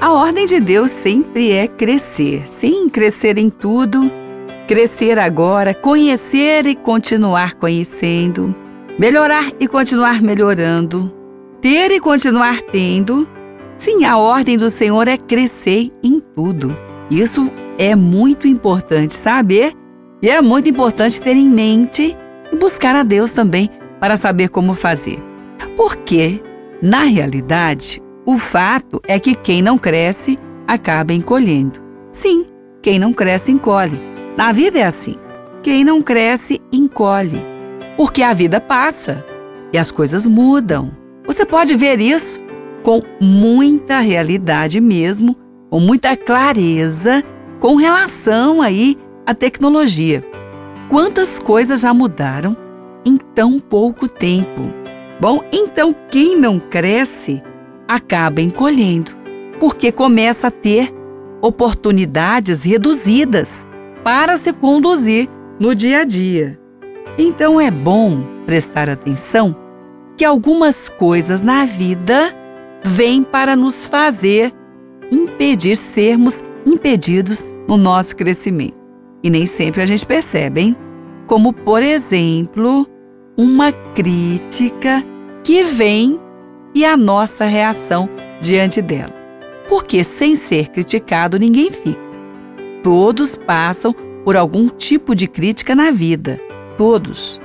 A ordem de Deus sempre é crescer. Sim, crescer em tudo, crescer agora, conhecer e continuar conhecendo, melhorar e continuar melhorando, ter e continuar tendo. Sim, a ordem do Senhor é crescer em tudo. Isso é muito importante saber e é muito importante ter em mente e buscar a Deus também para saber como fazer. Porque, na realidade, o fato é que quem não cresce acaba encolhendo. Sim, quem não cresce encolhe. Na vida é assim. Quem não cresce encolhe. Porque a vida passa e as coisas mudam. Você pode ver isso com muita realidade mesmo, com muita clareza com relação aí à tecnologia. Quantas coisas já mudaram em tão pouco tempo? Bom, então quem não cresce acaba encolhendo, porque começa a ter oportunidades reduzidas para se conduzir no dia a dia. Então é bom prestar atenção que algumas coisas na vida vêm para nos fazer impedir sermos impedidos no nosso crescimento. E nem sempre a gente percebe, hein? Como, por exemplo, uma crítica que vem e a nossa reação diante dela. Porque sem ser criticado ninguém fica. Todos passam por algum tipo de crítica na vida. Todos.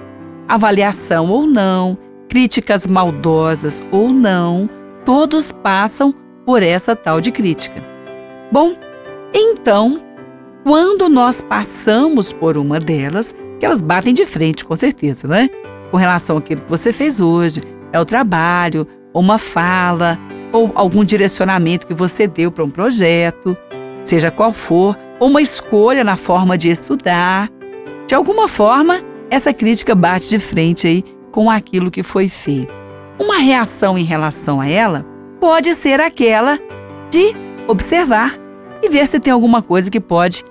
Avaliação ou não, críticas maldosas ou não, todos passam por essa tal de crítica. Bom, então, quando nós passamos por uma delas, que elas batem de frente, com certeza, né? Com relação àquilo que você fez hoje, é o trabalho, uma fala, ou algum direcionamento que você deu para um projeto, seja qual for, ou uma escolha na forma de estudar. De alguma forma, essa crítica bate de frente aí com aquilo que foi feito. Uma reação em relação a ela pode ser aquela de observar e ver se tem alguma coisa que pode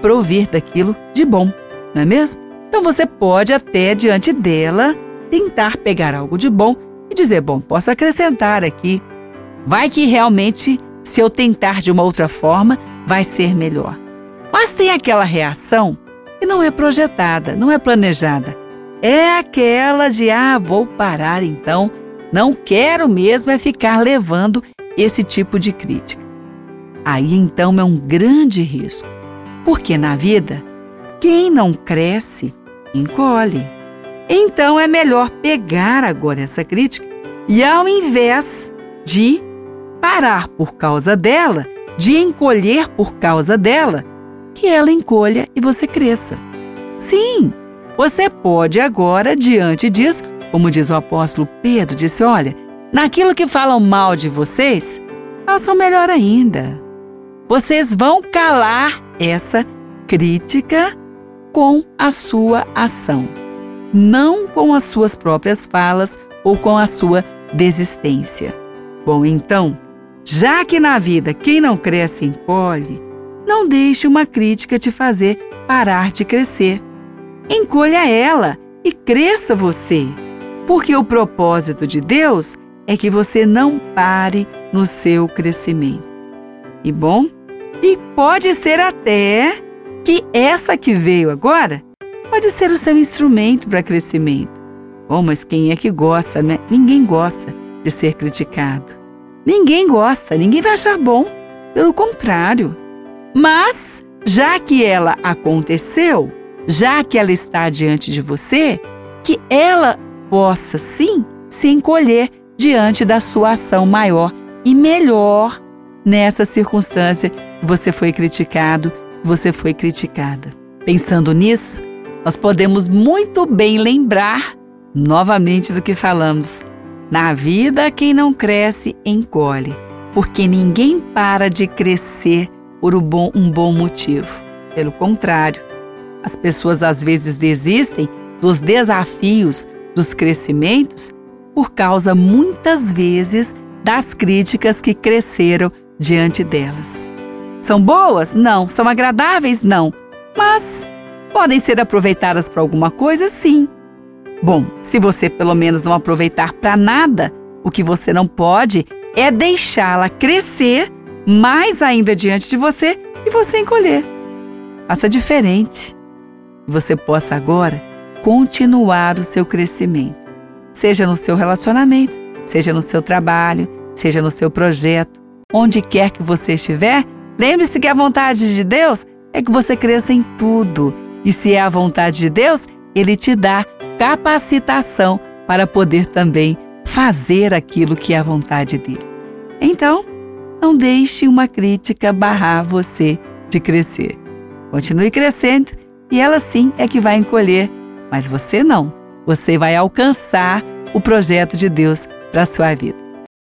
provir daquilo de bom, não é mesmo? Então você pode até diante dela tentar pegar algo de bom e dizer: bom, posso acrescentar aqui. Vai que realmente, se eu tentar de uma outra forma, vai ser melhor. Mas tem aquela reação que não é projetada, não é planejada. É aquela de: ah, vou parar então, não quero mesmo é ficar levando esse tipo de crítica. Aí então é um grande risco, porque na vida, quem não cresce, encolhe. Então é melhor pegar agora essa crítica e, ao invés de parar por causa dela, de encolher por causa dela, que ela encolha e você cresça. Sim, você pode agora, diante disso, como diz o apóstolo Pedro, disse: olha, naquilo que falam mal de vocês, façam melhor ainda. Vocês vão calar essa crítica com a sua ação não com as suas próprias falas ou com a sua desistência. Bom, então, já que na vida quem não cresce encolhe, não deixe uma crítica te fazer parar de crescer. Encolha ela e cresça você, porque o propósito de Deus é que você não pare no seu crescimento. E bom, e pode ser até que essa que veio agora pode ser o seu instrumento para crescimento. Oh, mas quem é que gosta, né? Ninguém gosta de ser criticado. Ninguém gosta, ninguém vai achar bom. Pelo contrário. Mas, já que ela aconteceu, já que ela está diante de você, que ela possa sim se encolher diante da sua ação maior e melhor nessa circunstância você foi criticado, você foi criticada. Pensando nisso, nós podemos muito bem lembrar novamente do que falamos. Na vida, quem não cresce, encolhe, porque ninguém para de crescer por um bom, um bom motivo. Pelo contrário, as pessoas às vezes desistem dos desafios, dos crescimentos, por causa muitas vezes das críticas que cresceram diante delas. São boas? Não. São agradáveis? Não. Mas Podem ser aproveitadas para alguma coisa, sim. Bom, se você pelo menos não aproveitar para nada, o que você não pode é deixá-la crescer mais ainda diante de você e você encolher. Faça diferente. Você possa agora continuar o seu crescimento, seja no seu relacionamento, seja no seu trabalho, seja no seu projeto, onde quer que você estiver. Lembre-se que a vontade de Deus é que você cresça em tudo. E se é a vontade de Deus, Ele te dá capacitação para poder também fazer aquilo que é a vontade dele. Então, não deixe uma crítica barrar você de crescer. Continue crescendo e ela sim é que vai encolher, mas você não. Você vai alcançar o projeto de Deus para a sua vida.